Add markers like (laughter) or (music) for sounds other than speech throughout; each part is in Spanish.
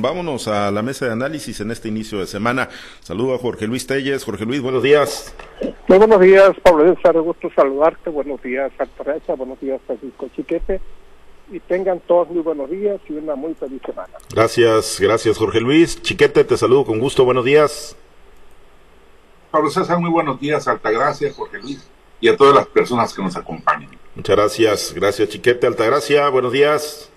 vámonos, vámonos a la mesa de análisis en este inicio de semana. Saludo a Jorge Luis Telles. Jorge Luis, buenos días. Muy buenos días, Pablo César, gusto saludarte. Buenos días, Altagracia. Buenos días, Francisco Chiquete. Y tengan todos muy buenos días y una muy feliz semana. Gracias, gracias, Jorge Luis. Chiquete, te saludo con gusto. Buenos días. Pablo César, muy buenos días, Altagracia, Jorge Luis y a todas las personas que nos acompañan. Muchas gracias, gracias Chiquete, Altagracia, buenos días.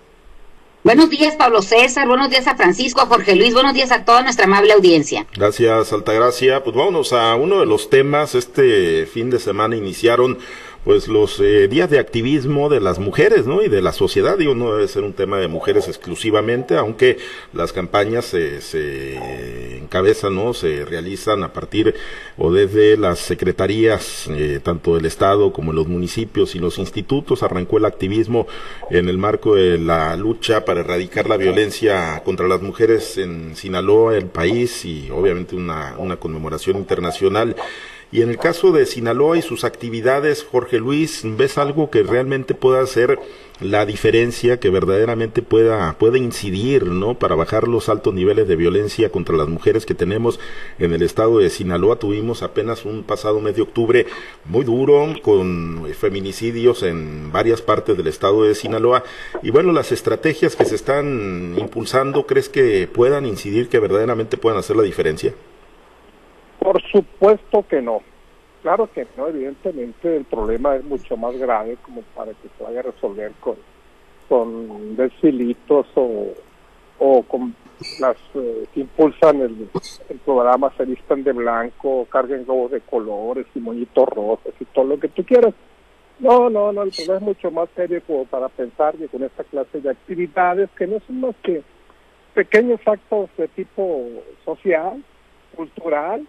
Buenos días, Pablo César. Buenos días a Francisco, a Jorge Luis. Buenos días a toda nuestra amable audiencia. Gracias, Altagracia. Pues vámonos a uno de los temas. Este fin de semana iniciaron pues los eh, días de activismo de las mujeres, ¿no? Y de la sociedad, digo, no debe ser un tema de mujeres exclusivamente, aunque las campañas se, se encabezan, ¿no? Se realizan a partir o desde las secretarías, eh, tanto del Estado como los municipios y los institutos, arrancó el activismo en el marco de la lucha para erradicar la violencia contra las mujeres en Sinaloa, el país, y obviamente una, una conmemoración internacional. Y en el caso de Sinaloa y sus actividades, Jorge Luis, ¿ves algo que realmente pueda hacer la diferencia, que verdaderamente pueda, pueda incidir, ¿no? Para bajar los altos niveles de violencia contra las mujeres que tenemos en el estado de Sinaloa. Tuvimos apenas un pasado mes de octubre muy duro, con feminicidios en varias partes del estado de Sinaloa. Y bueno, las estrategias que se están impulsando, ¿crees que puedan incidir, que verdaderamente puedan hacer la diferencia? Por supuesto que no. Claro que no, evidentemente el problema es mucho más grave como para que se vaya a resolver con, con desfilitos o, o con las eh, que impulsan el, programa se vistan de blanco, carguen globos de colores y moñitos rojos y todo lo que tú quieras. No, no, no, el problema es mucho más serio como para pensar que con esta clase de actividades que no son más que pequeños actos de tipo social, cultural,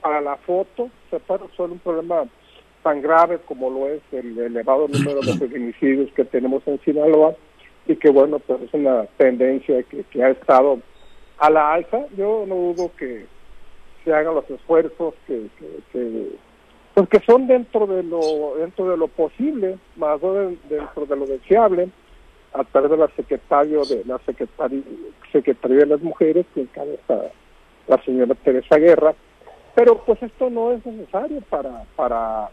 para la foto se puede resolver un problema tan grave como lo es el elevado número de (clears throat) feminicidios que tenemos en Sinaloa y que bueno pues es una tendencia que, que ha estado a la alza. Yo no dudo que se hagan los esfuerzos que, que, pues que son dentro de lo dentro de lo posible más dentro de lo deseable a través de la secretario de la secretaria secretaría de las mujeres que encabeza la señora Teresa Guerra pero pues esto no es necesario para para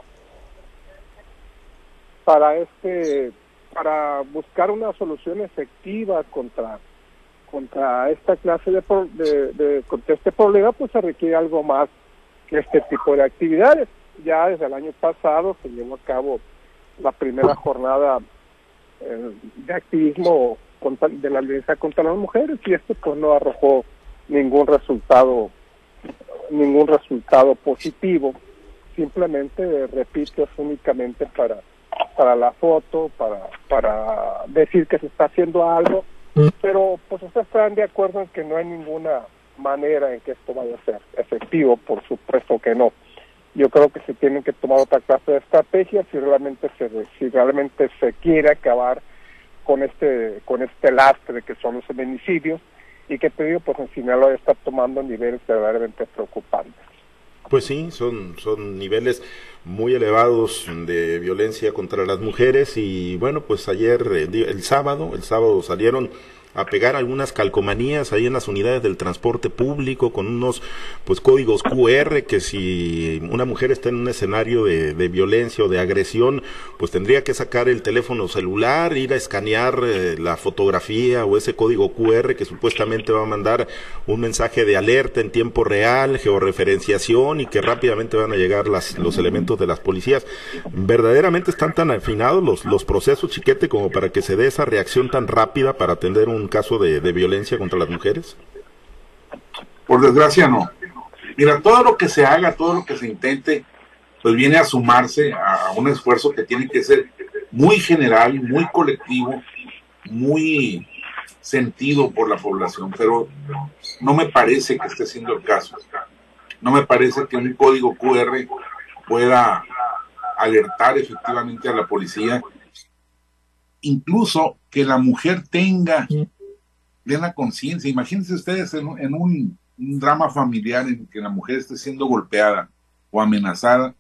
para este para buscar una solución efectiva contra contra esta clase de, de, de contra este problema pues se requiere algo más que este tipo de actividades. Ya desde el año pasado se llevó a cabo la primera jornada eh, de activismo contra, de la violencia contra las mujeres y esto pues no arrojó ningún resultado ningún resultado positivo, simplemente, repito, es únicamente para, para la foto, para, para decir que se está haciendo algo, pero pues ustedes están de acuerdo en que no hay ninguna manera en que esto vaya a ser efectivo, por supuesto que no. Yo creo que se tienen que tomar otra clase de estrategia si realmente se si realmente se quiere acabar con este con este lastre que son los feminicidios y que te digo, pues en Sinaloa está tomando niveles verdaderamente preocupantes. Pues sí, son, son niveles muy elevados de violencia contra las mujeres y bueno, pues ayer, eh, el sábado, el sábado salieron a pegar algunas calcomanías ahí en las unidades del transporte público con unos pues códigos QR que si una mujer está en un escenario de, violencia o de agresión pues tendría que sacar el teléfono celular ir a escanear eh, la fotografía o ese código QR que supuestamente va a mandar un mensaje de alerta en tiempo real georreferenciación y que rápidamente van a llegar las, los elementos de las policías. Verdaderamente están tan afinados los, los procesos chiquete como para que se dé esa reacción tan rápida para atender un caso de, violencia contra las mujeres? Por desgracia no. Mira, todo lo que se haga, todo lo que se intente, pues viene a sumarse a un esfuerzo que tiene que ser muy general, muy colectivo, muy sentido por la población, pero no me parece que esté siendo el caso. No me parece que un código QR pueda alertar efectivamente a la policía, incluso que la mujer tenga la conciencia. Imagínense ustedes en, un, drama familiar en que la mujer esté siendo golpeada o amenazada.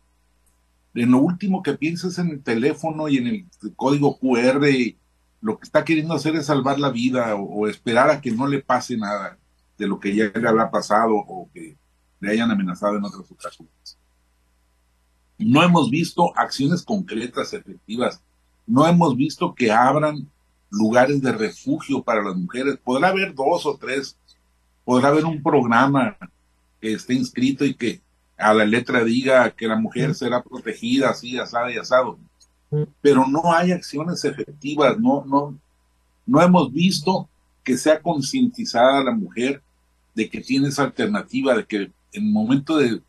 En lo último que piensas en el teléfono y en el código QR lo que está queriendo hacer es salvar la vida o, esperar a que no le pase nada de lo que ya le habrá pasado o que le hayan amenazado en otras ocasiones. No hemos visto acciones concretas, efectivas. No hemos visto que abran lugares de refugio para las mujeres. Podrá haber dos o tres, podrá haber un programa que esté inscrito y que a la letra diga que la mujer será protegida así, asado y asado. Pero no hay acciones efectivas, no, no, no hemos visto que sea concientizada la mujer de que tiene esa alternativa, de que en el momento de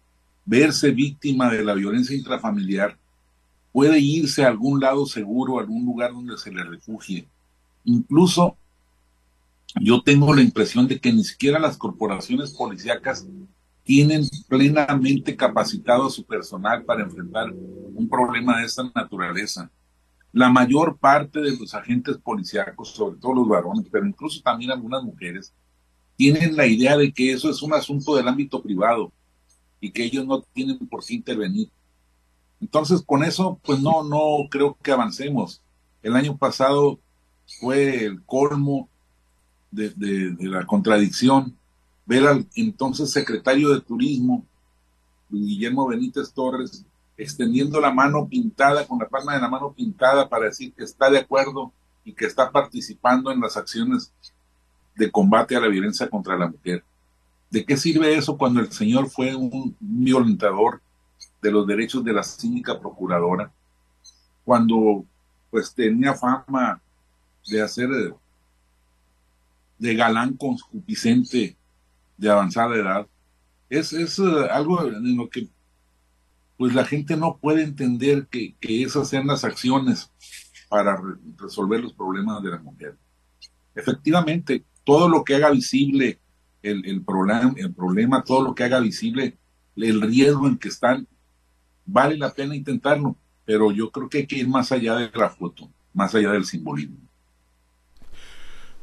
verse víctima de la violencia intrafamiliar, puede irse a algún lado seguro, a algún lugar donde se le refugie. Incluso yo tengo la impresión de que ni siquiera las corporaciones policíacas tienen plenamente capacitado a su personal para enfrentar un problema de esta naturaleza. La mayor parte de los agentes policíacos, sobre todo los varones, pero incluso también algunas mujeres, tienen la idea de que eso es un asunto del ámbito privado y que ellos no tienen por qué intervenir. Entonces, con eso, pues no, no creo que avancemos. El año pasado fue el colmo de, la contradicción ver al entonces secretario de Turismo, Guillermo Benítez Torres, extendiendo la mano pintada, con la palma de la mano pintada para decir que está de acuerdo y que está participando en las acciones de combate a la violencia contra la mujer. ¿De qué sirve eso cuando el señor fue un violentador de los derechos de la cínica procuradora? Cuando pues tenía fama de hacer de galán concupiscente de avanzada edad, es, es eh, algo en lo que pues la gente no puede entender que, que esas sean las acciones para resolver los problemas de la mujer. Efectivamente, todo lo que haga visible el, el, el problema, todo lo que haga visible el riesgo en que están, vale la pena intentarlo, pero yo creo que hay que ir más allá de la foto, más allá del simbolismo.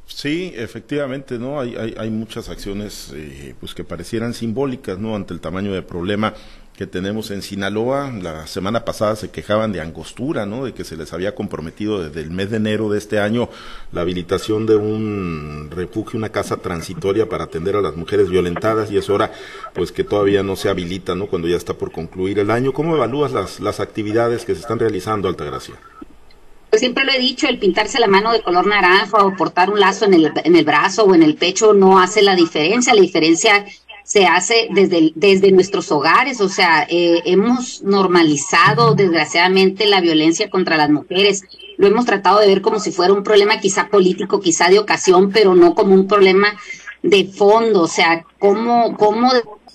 Sí, efectivamente, ¿no? Hay, hay, hay muchas acciones eh, pues que parecieran simbólicas, ¿no? Ante el tamaño del problema que tenemos en Sinaloa. La semana pasada se quejaban de angostura, ¿no? De que se les había comprometido desde el mes de enero de este año la habilitación de un refugio, una casa transitoria para atender a las mujeres violentadas y es hora, pues, que todavía no se habilita, ¿no? Cuando ya está por concluir el año. ¿Cómo evalúas las, las actividades que se están realizando, Altagracia? Siempre lo he dicho, el pintarse la mano de color naranja o portar un lazo en el, en el brazo o en el pecho no hace la diferencia. La diferencia se hace desde, desde nuestros hogares. O sea, eh, hemos normalizado desgraciadamente la violencia contra las mujeres. Lo hemos tratado de ver como si fuera un problema quizá político, quizá de ocasión, pero no como un problema de fondo. O sea, cómo, cómo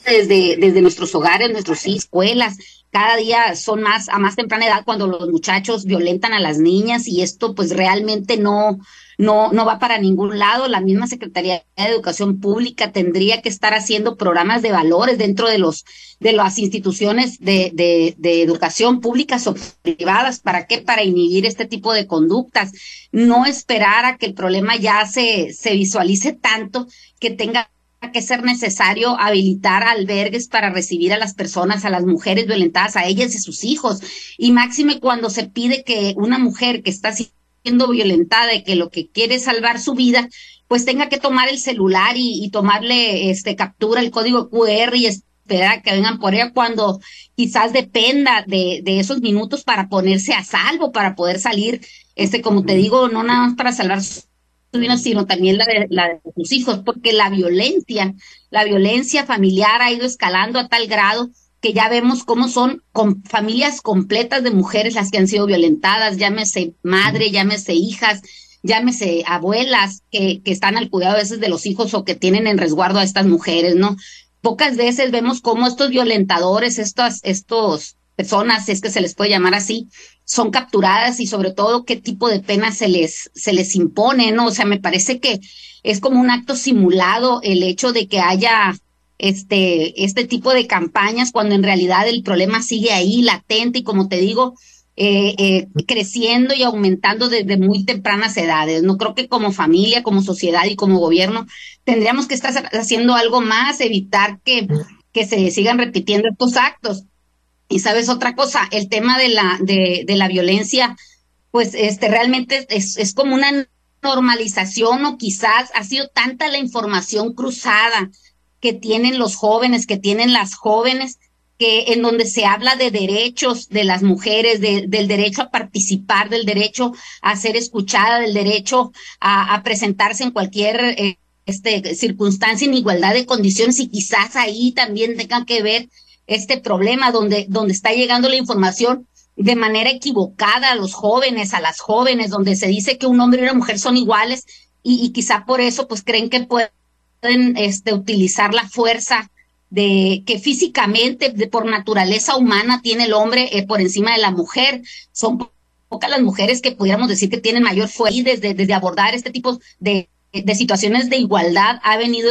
desde, desde nuestros hogares, nuestras escuelas, cada día son más a más temprana edad cuando los muchachos violentan a las niñas y esto pues realmente no no no va para ningún lado. La misma Secretaría de Educación Pública tendría que estar haciendo programas de valores dentro de los de las instituciones de, de, de educación públicas o privadas. ¿Para qué? Para inhibir este tipo de conductas. No esperar a que el problema ya se, se visualice tanto que tenga que ser necesario habilitar albergues para recibir a las personas, a las mujeres violentadas, a ellas y a sus hijos. Y máxime cuando se pide que una mujer que está siendo violentada y que lo que quiere es salvar su vida, pues tenga que tomar el celular y, tomarle este captura el código QR y esperar a que vengan por ella cuando quizás dependa de, de esos minutos para ponerse a salvo, para poder salir, este, como te digo, no nada más para salvar su sino también la de, la de sus hijos, porque la violencia, la violencia familiar ha ido escalando a tal grado que ya vemos cómo son con familias completas de mujeres las que han sido violentadas, llámese madre, llámese hijas, llámese abuelas que, que están al cuidado a veces de los hijos o que tienen en resguardo a estas mujeres, ¿no? Pocas veces vemos cómo estos violentadores, estos, estos personas, es que se les puede llamar así, son capturadas y sobre todo qué tipo de pena se les, se les impone, ¿no? O sea, me parece que es como un acto simulado el hecho de que haya este, este tipo de campañas cuando en realidad el problema sigue ahí latente y como te digo, eh, eh, creciendo y aumentando desde muy tempranas edades. No creo que como familia, como sociedad y como gobierno tendríamos que estar haciendo algo más, evitar que, que se sigan repitiendo estos actos. Y sabes otra cosa, el tema de la, de, de la violencia pues este realmente es, es como una normalización o quizás ha sido tanta la información cruzada que tienen los jóvenes, que tienen las jóvenes, que en donde se habla de derechos de las mujeres, del derecho a participar, del derecho a ser escuchada, del derecho a, presentarse en cualquier eh, este, circunstancia en igualdad de condiciones y quizás ahí también tenga que ver este problema donde, donde está llegando la información de manera equivocada a los jóvenes, a las jóvenes, donde se dice que un hombre y una mujer son iguales y, quizá por eso pues creen que pueden este, utilizar la fuerza de que físicamente, de, por naturaleza humana, tiene el hombre eh, por encima de la mujer. Son pocas las mujeres que pudiéramos decir que tienen mayor fuerza y desde, desde abordar este tipo de, de situaciones de igualdad ha venido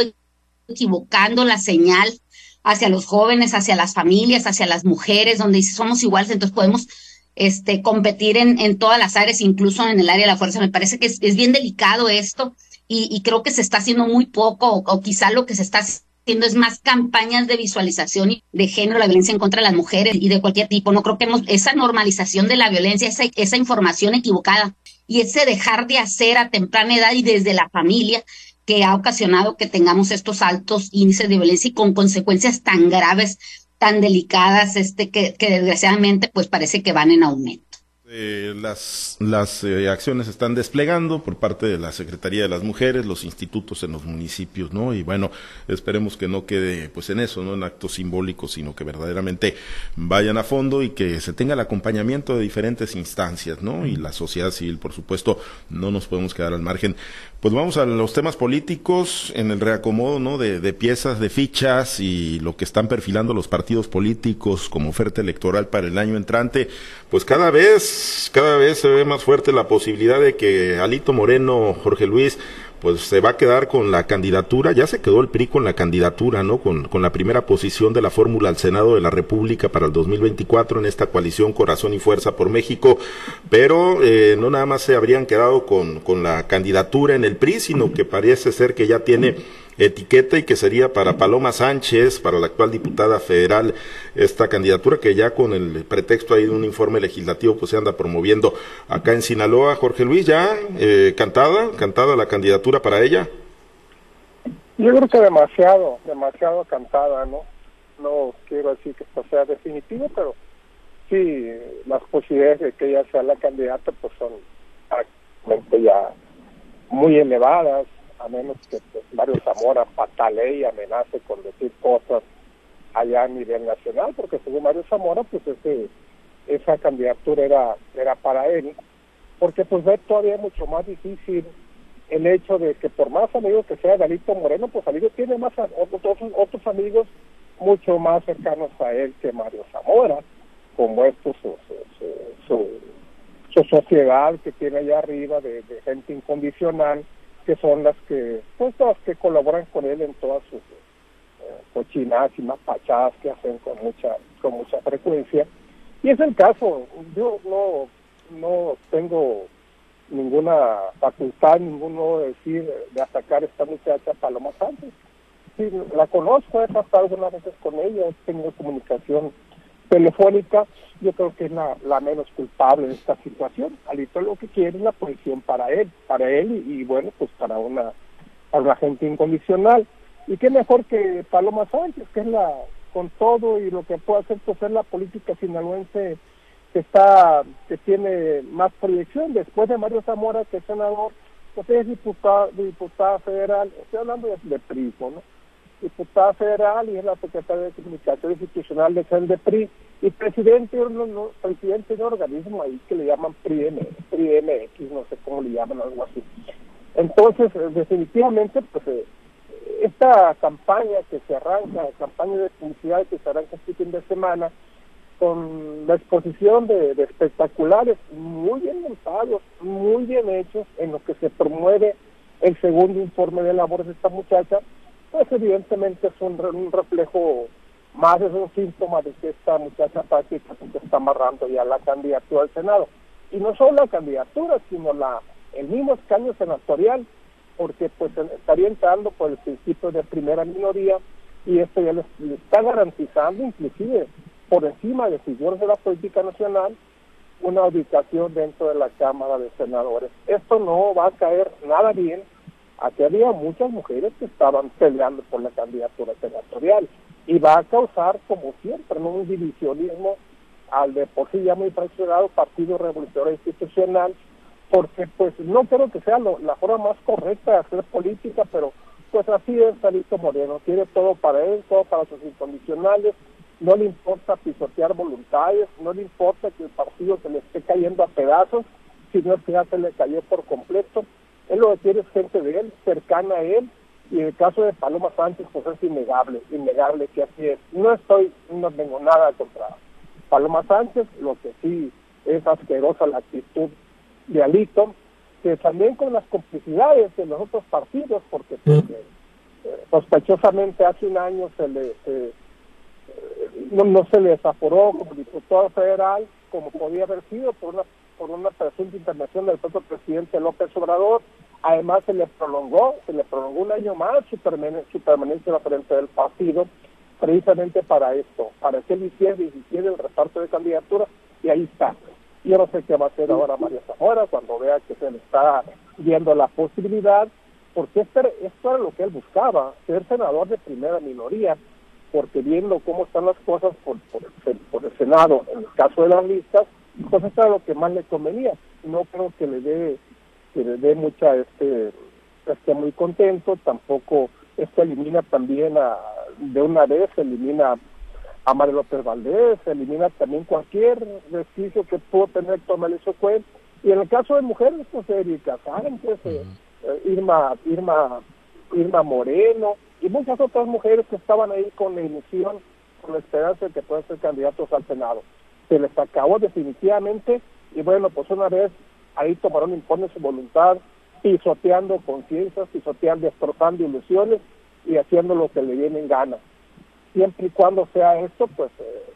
equivocando la señal hacia los jóvenes, hacia las familias, hacia las mujeres, donde somos iguales, entonces podemos este, competir en, en todas las áreas, incluso en el área de la fuerza. Me parece que es, bien delicado esto y, y, creo que se está haciendo muy poco o, o, quizá lo que se está haciendo es más campañas de visualización de género, la violencia en contra de las mujeres y de cualquier tipo. No creo que hemos, esa normalización de la violencia, esa, esa información equivocada y ese dejar de hacer a temprana edad y desde la familia que ha ocasionado que tengamos estos altos índices de violencia y con consecuencias tan graves, tan delicadas, este, que, que desgraciadamente pues parece que van en aumento. Eh, las las eh, acciones están desplegando por parte de la Secretaría de las Mujeres, los institutos en los municipios, ¿no? Y bueno, esperemos que no quede pues en eso, ¿no? En actos simbólicos, sino que verdaderamente vayan a fondo y que se tenga el acompañamiento de diferentes instancias, ¿no? Y la sociedad civil, por supuesto, no nos podemos quedar al margen. Pues vamos a los temas políticos en el reacomodo, ¿no? De, de piezas, de fichas y lo que están perfilando los partidos políticos como oferta electoral para el año entrante, pues cada vez cada vez se ve más fuerte la posibilidad de que Alito Moreno, Jorge Luis, pues se va a quedar con la candidatura, ya se quedó el PRI con la candidatura, ¿no? Con, con la primera posición de la fórmula al Senado de la República para el 2024 en esta coalición Corazón y Fuerza por México, pero eh, no nada más se habrían quedado con, con la candidatura en el PRI, sino que parece ser que ya tiene etiqueta y que sería para Paloma Sánchez, para la actual diputada federal, esta candidatura que ya con el pretexto ahí de un informe legislativo pues se anda promoviendo acá en Sinaloa. Jorge Luis, ya eh, cantada, cantada la candidatura para ella. Yo creo que demasiado, demasiado cantada, ¿no? No quiero decir que esto sea definitivo, pero sí, las posibilidades de que ella sea la candidata pues son ya muy elevadas a menos que pues, Mario Zamora patalee y amenace con decir cosas allá a nivel nacional, porque según Mario Zamora, pues ese, esa candidatura era, era para él, porque pues ve todavía mucho más difícil el hecho de que por más amigos que sea Dalito Moreno, pues Dalito tiene más otros, otros amigos mucho más cercanos a él que Mario Zamora, como esto su, su, su, sociedad que tiene allá arriba de gente incondicional, que son las que, pues que colaboran con él en todas sus eh, cochinadas y mapachadas que hacen con mucha, con mucha frecuencia. Y es el caso, yo no, no tengo ninguna facultad, ninguno de decir, de atacar a esta muchacha Paloma Sánchez. Sí, la conozco, he pasado algunas veces con ella, he tenido comunicación telefónica, yo creo que es la, la menos culpable de esta situación. Alito lo que quiere es la posición para él, para él y, bueno, pues para una, para una gente incondicional. Y qué mejor que Paloma Sánchez, que es la, con todo y lo que puede hacer, pues es la política sinaloense que está, que tiene más proyección, después de Mario Zamora, que es senador, pues es diputada, diputada federal, estoy hablando de, de ¿no? Diputada federal y es la secretaria de Comunicación Institucional de CENDEPRI y presidente, no, no, presidente de un organismo ahí que le llaman PRIM, PRIMX, no sé cómo le llaman, algo así. Entonces, eh, definitivamente, pues eh, esta campaña que se arranca, campaña de publicidad que se arranca este fin de semana, con la exposición de, de espectaculares muy bien montados, muy bien hechos, en lo que se promueve el segundo informe de labores de esta muchacha, pues evidentemente es un, un reflejo más, es un síntoma de que esta muchacha prácticamente está amarrando ya la candidatura al Senado. Y no solo la candidatura, sino la el mismo escaño senatorial, porque pues estaría entrando por el principio de primera minoría y esto ya le, está garantizando inclusive por encima de figuras de la política nacional una ubicación dentro de la Cámara de Senadores. Esto no va a caer nada bien. Aquí había muchas mujeres que estaban peleando por la candidatura senatorial y va a causar, como siempre, un divisionismo al de por sí ya muy fraccionado Partido Revolucionario Institucional, porque pues no creo que sea la forma más correcta de hacer política, pero pues así es Salito Moreno, quiere todo para él, todo para sus incondicionales, no le importa pisotear voluntades, no le importa que el partido se le esté cayendo a pedazos, sino que ya se le cayó por completo. Él lo que quiere es gente de él, cercana a él, y en el caso de Paloma Sánchez, pues es innegable, innegable que así es. No estoy, no tengo nada contra Paloma Sánchez, lo que sí es asquerosa la actitud de Alito, que también con las complicidades de los otros partidos, porque pues, eh, sospechosamente hace un año se le no, se le desaforó como diputado federal como podía haber sido por una por una presunta intervención del propio presidente López Obrador. Además se le prolongó, se le prolongó un año más su, permanencia, su permanencia la frente del partido, precisamente para esto, para que él hiciera y hiciera el reparto de candidaturas, y ahí está. Yo no sé qué va a hacer ahora María Zamora cuando vea que se le está viendo la posibilidad, porque esto era lo que él buscaba, ser senador de primera minoría, porque viendo cómo están las cosas por, por, el, Senado, en el caso de las listas, pues eso era lo que más le convenía. No creo que le dé que le dé mucha, este, esté muy contento, tampoco esto elimina también a, de una vez, elimina a María López Valdés, elimina también cualquier vestigio que pudo tener Tomás Cuen. Y en el caso de mujeres, pues Erika Sánchez, eh, Irma, Irma, Irma Moreno, y muchas otras mujeres que estaban ahí con la ilusión, con la esperanza de que puedan ser candidatos al Senado. Se les acabó definitivamente y bueno, pues una vez ahí tomaron impone su voluntad, pisoteando conciencias, pisoteando, destrozando ilusiones y haciendo lo que le viene en gana. Siempre y cuando sea esto, pues, eh,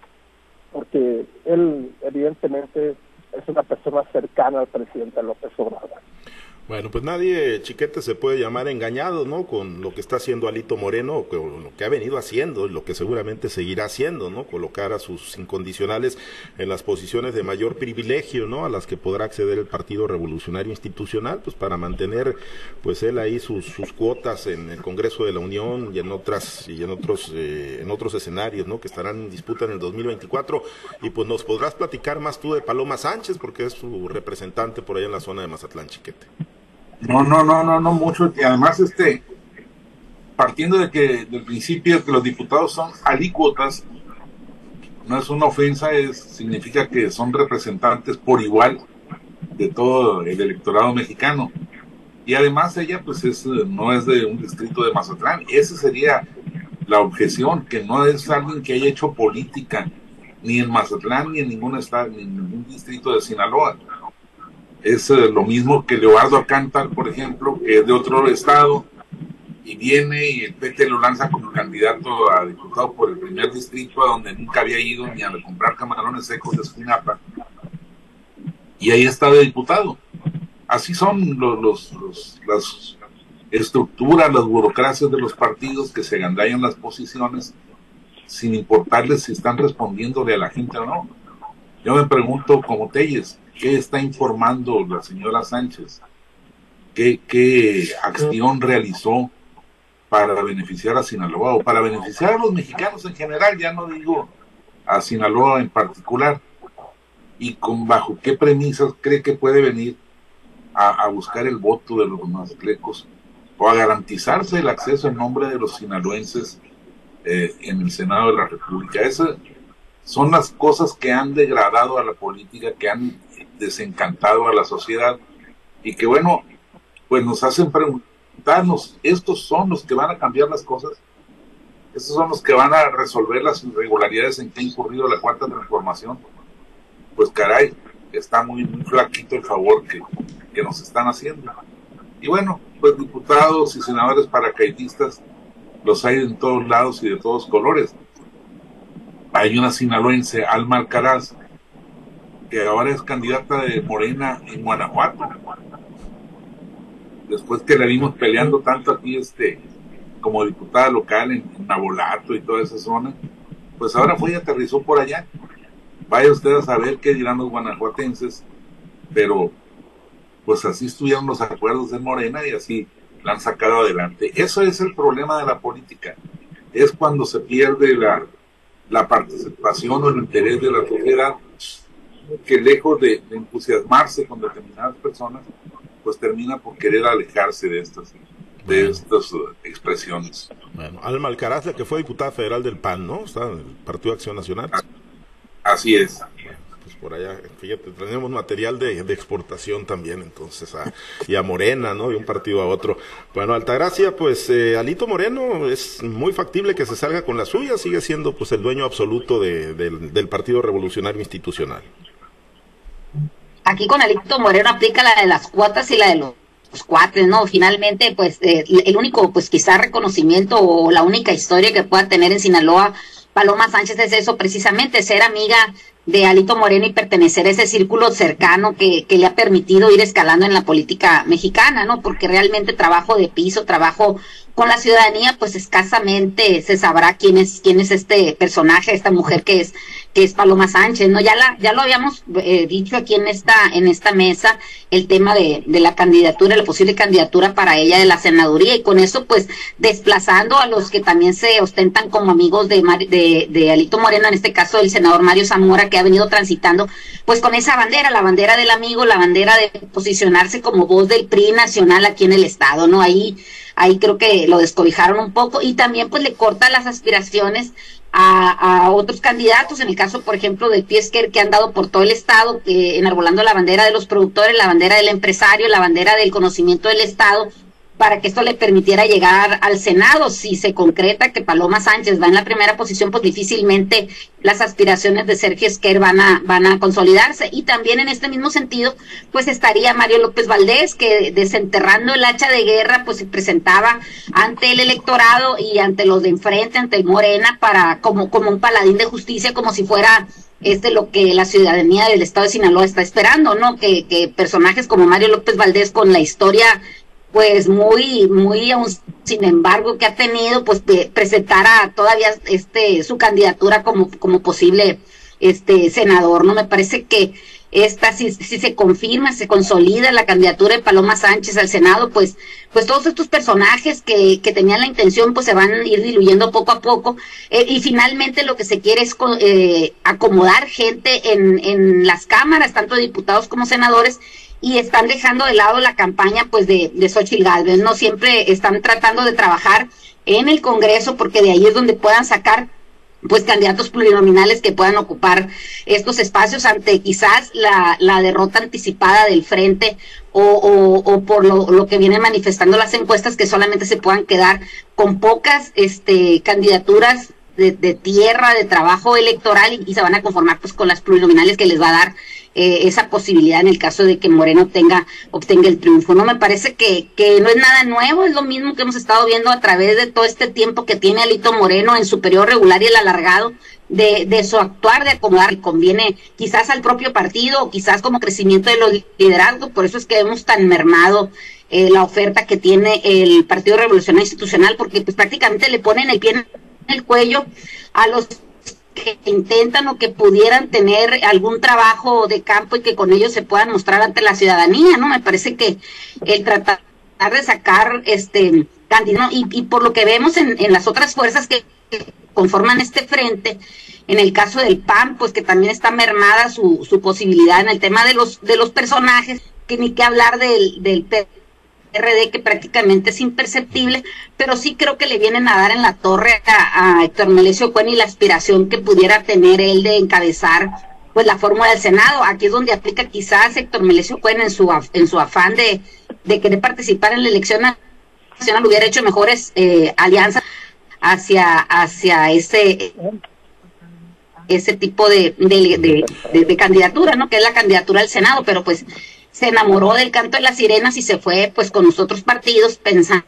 porque él evidentemente es una persona cercana al presidente López Obrador. Bueno, pues nadie, chiquete, se puede llamar engañado, ¿no? Con lo que está haciendo Alito Moreno, con lo que ha venido haciendo, lo que seguramente seguirá haciendo, ¿no? Colocar a sus incondicionales en las posiciones de mayor privilegio, ¿no? A las que podrá acceder el Partido Revolucionario Institucional, pues para mantener, pues él ahí sus, sus cuotas en el Congreso de la Unión y en otras y en otros eh, en otros escenarios, ¿no? Que estarán en disputa en el 2024 y pues nos podrás platicar más tú de Paloma Sánchez porque es su representante por allá en la zona de Mazatlán, chiquete. No, no, no, no, no mucho. Y además, este, partiendo de que del principio que los diputados son alícuotas, no es una ofensa, es, significa que son representantes por igual de todo el electorado mexicano. Y además ella pues es, no es de un distrito de Mazatlán. Esa sería la objeción, que no es alguien que haya hecho política ni en Mazatlán, ni en ningún estado, ni en ningún distrito de Sinaloa es eh, lo mismo que Leobardo Alcántar, por ejemplo, que es de otro estado, y viene y el PT lo lanza como candidato a diputado por el primer distrito, a donde nunca había ido ni a comprar camarones secos de Espinapa, y ahí está de diputado. Así son los, los, las estructuras, las burocracias de los partidos que se gandallan las posiciones sin importarles si están respondiéndole a la gente o no. Yo me pregunto, como Telles, ¿Qué está informando la señora Sánchez? ¿Qué, acción realizó para beneficiar a Sinaloa o para beneficiar a los mexicanos en general? Ya no digo a Sinaloa en particular. ¿Y con bajo qué premisas cree que puede venir a, buscar el voto de los mazatlecos o a garantizarse el acceso en nombre de los sinaloenses eh, en el Senado de la República? Esas son las cosas que han degradado a la política, que han desencantado a la sociedad y que bueno, pues nos hacen preguntarnos, ¿estos son los que van a cambiar las cosas? ¿Estos son los que van a resolver las irregularidades en que ha incurrido la cuarta transformación? Pues caray, está muy, flaquito el favor que, que nos están haciendo. Y bueno, pues diputados y senadores paracaidistas los hay en todos lados y de todos colores. Hay una sinaloense, Alma Alcaraz, que ahora es candidata de Morena en Guanajuato. Después que la vimos peleando tanto aquí este como diputada local en, Nabolato y toda esa zona, pues ahora fue y aterrizó por allá. vaya usted a saber qué dirán los guanajuatenses, pero pues así estuvieron los acuerdos de Morena y así la han sacado adelante. Eso es el problema de la política. Es cuando se pierde la, la participación o el interés de la sociedad, que lejos de, entusiasmarse con determinadas personas, pues termina por querer alejarse de estas de estas uh, expresiones. Bueno, Alma Alcaraz, que fue diputada federal del PAN, ¿no? Está en el Partido Acción Nacional. Así es por allá, fíjate, tenemos material de, exportación también, entonces, a, y a Morena, ¿no? De un partido a otro. Bueno, Altagracia, pues eh, Alito Moreno es muy factible que se salga con la suya, sigue siendo pues el dueño absoluto del, Partido Revolucionario Institucional. Aquí con Alito Moreno aplica la de las cuotas y la de los cuates, ¿no? Finalmente, pues eh, el único, pues quizá reconocimiento o la única historia que pueda tener en Sinaloa Paloma Sánchez es eso, precisamente ser amiga de Alito Moreno y pertenecer a ese círculo cercano que, que, le ha permitido ir escalando en la política mexicana, ¿no? Porque realmente trabajo de piso, trabajo con la ciudadanía, pues escasamente se sabrá quién es, quién es este personaje, esta mujer que es, que es Paloma Sánchez, ¿no? Ya la, ya lo habíamos eh, dicho aquí en esta, en esta mesa, el tema de, de la candidatura, la posible candidatura para ella de la senaduría, y con eso, pues, desplazando a los que también se ostentan como amigos de, de, de Alito Moreno, en este caso el senador Mario Zamora, que ha venido transitando, pues con esa bandera, la bandera del amigo, la bandera de posicionarse como voz del PRI nacional aquí en el Estado, ¿no? Ahí ahí creo que lo descobijaron un poco y también pues le corta las aspiraciones a, otros candidatos, en el caso por ejemplo del Piesker que han dado por todo el estado, eh, enarbolando la bandera de los productores, la bandera del empresario, la bandera del conocimiento del estado, para que esto le permitiera llegar al Senado. Si se concreta que Paloma Sánchez va en la primera posición, pues difícilmente las aspiraciones de Sergio Esquer van a, van a consolidarse. Y también en este mismo sentido, pues estaría Mario López Valdés, que desenterrando el hacha de guerra, pues se presentaba ante el electorado y ante los de enfrente, ante el Morena, para como, como un paladín de justicia, como si fuera este lo que la ciudadanía del estado de Sinaloa está esperando, ¿no? Que, que personajes como Mario López Valdés con la historia pues muy, muy, sin embargo, que ha tenido, pues presentara todavía este su candidatura como, como posible este senador, ¿no? Me parece que esta, si, si se confirma, se consolida la candidatura de Paloma Sánchez al Senado, pues, pues todos estos personajes que, que tenían la intención, pues se van a ir diluyendo poco a poco. Eh, y finalmente lo que se quiere es eh, acomodar gente en, en las cámaras, tanto diputados como senadores, y están dejando de lado la campaña pues de, de Xochitl Galvez, ¿no? Siempre están tratando de trabajar en el Congreso porque de ahí es donde puedan sacar pues candidatos plurinominales que puedan ocupar estos espacios ante quizás la, derrota anticipada del frente o, o, por lo, lo, que vienen manifestando las encuestas que solamente se puedan quedar con pocas este, candidaturas de, de tierra, de trabajo electoral y, y, se van a conformar pues con las plurinominales que les va a dar eh, esa posibilidad en el caso de que Moreno tenga, obtenga el triunfo. No me parece que, que no es nada nuevo, es lo mismo que hemos estado viendo a través de todo este tiempo que tiene Alito Moreno en su periodo regular y el alargado de, de su actuar, de acomodar, que conviene quizás al propio partido o quizás como crecimiento de los liderazgos, por eso es que hemos tan mermado eh, la oferta que tiene el Partido Revolucionario Institucional, porque pues prácticamente le ponen el pie en el cuello a los que intentan o que pudieran tener algún trabajo de campo y que con ellos se puedan mostrar ante la ciudadanía, ¿no? Me parece que el tratar de sacar este candidato y, y, por lo que vemos en, en las otras fuerzas que conforman este frente, en el caso del PAN, pues que también está mermada su, su posibilidad en el tema de los de los personajes, que ni que hablar del, del RD que prácticamente es imperceptible, pero sí creo que le vienen a dar en la torre a, Héctor Melesio Cuen y la aspiración que pudiera tener él de encabezar pues la fórmula del Senado. Aquí es donde aplica quizás Héctor Melesio Cuen en su, en su afán de, de querer participar en la elección nacional hubiera hecho mejores eh, alianzas hacia, hacia ese ese tipo de, de, de, de, candidatura, ¿no? Que es la candidatura al Senado, pero pues se enamoró del canto de las sirenas y se fue pues con los otros partidos pensando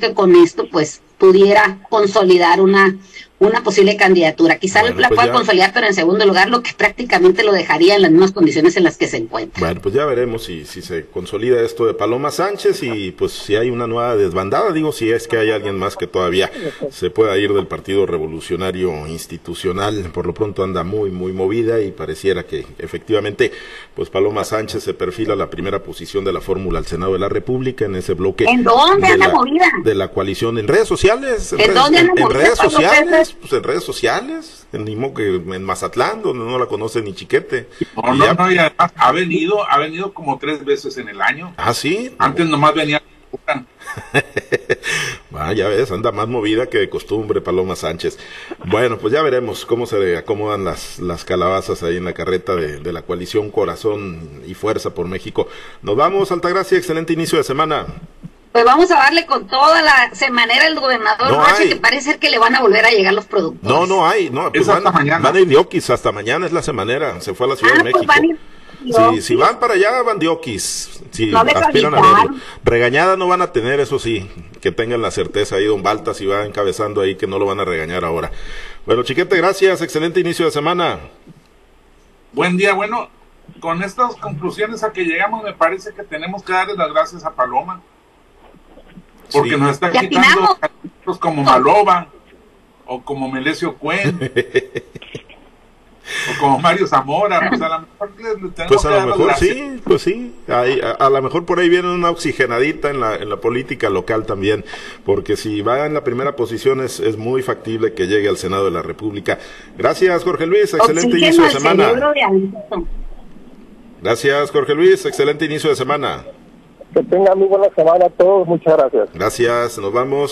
que con esto pues pudiera consolidar una una posible candidatura. Quizá la pues pueda consolidar, pero en segundo lugar, lo que prácticamente lo dejaría en las mismas condiciones en las que se encuentra. Bueno, pues ya veremos si, si se consolida esto de Paloma Sánchez y pues si hay una nueva desbandada, digo, si es que hay alguien más que todavía se pueda ir del Partido Revolucionario Institucional. Por lo pronto anda muy, muy movida y pareciera que efectivamente, pues Paloma Sánchez se perfila la primera posición de la fórmula al Senado de la República en ese bloque. ¿En dónde de anda la, movida? De la coalición en redes sociales. ¿En, dónde anda en redes sociales pues en redes sociales, en que en Mazatlán, donde no la conoce ni chiquete. No, no, no, y además ha venido, ha venido como tres veces en el año. Ah, sí. Antes nomás venía. (laughs) ah, ya ves, anda más movida que de costumbre Paloma Sánchez. Bueno, pues ya veremos cómo se acomodan las, las calabazas ahí en la carreta de, de la coalición Corazón y Fuerza por México. Nos vamos, Altagracia, excelente inicio de semana. Pues vamos a darle con toda la semanera el gobernador no que parece que le van a volver a llegar los productos. No, no hay, no, pues van, mañana. van a ir diokis, hasta mañana es la semanera, se fue a la Ciudad de ah, pues México. si van para allá, van diokis. Si aspiran a verlo. Regañada no van a tener, eso sí, que tengan la certeza ahí, don Balta, si va encabezando ahí, que no lo van a regañar ahora. Bueno, chiquete, gracias, excelente inicio de semana. Buen día, bueno, con estas conclusiones a que llegamos, me parece que tenemos que darle las gracias a Paloma porque nos está quitando como Maloba o como Melesio Cuen (laughs) o como Mario Zamora, pues a lo mejor pues a lo mejor sí, pues sí, a, lo mejor por ahí viene una oxigenadita en la, en la política local también, porque si va en la primera posición es, es muy factible que llegue al Senado de la República. Gracias Jorge Luis, excelente inicio de semana. Gracias Jorge Luis, excelente inicio de semana. Que tengan muy buena semana a todos. Muchas gracias. Gracias. Nos vamos.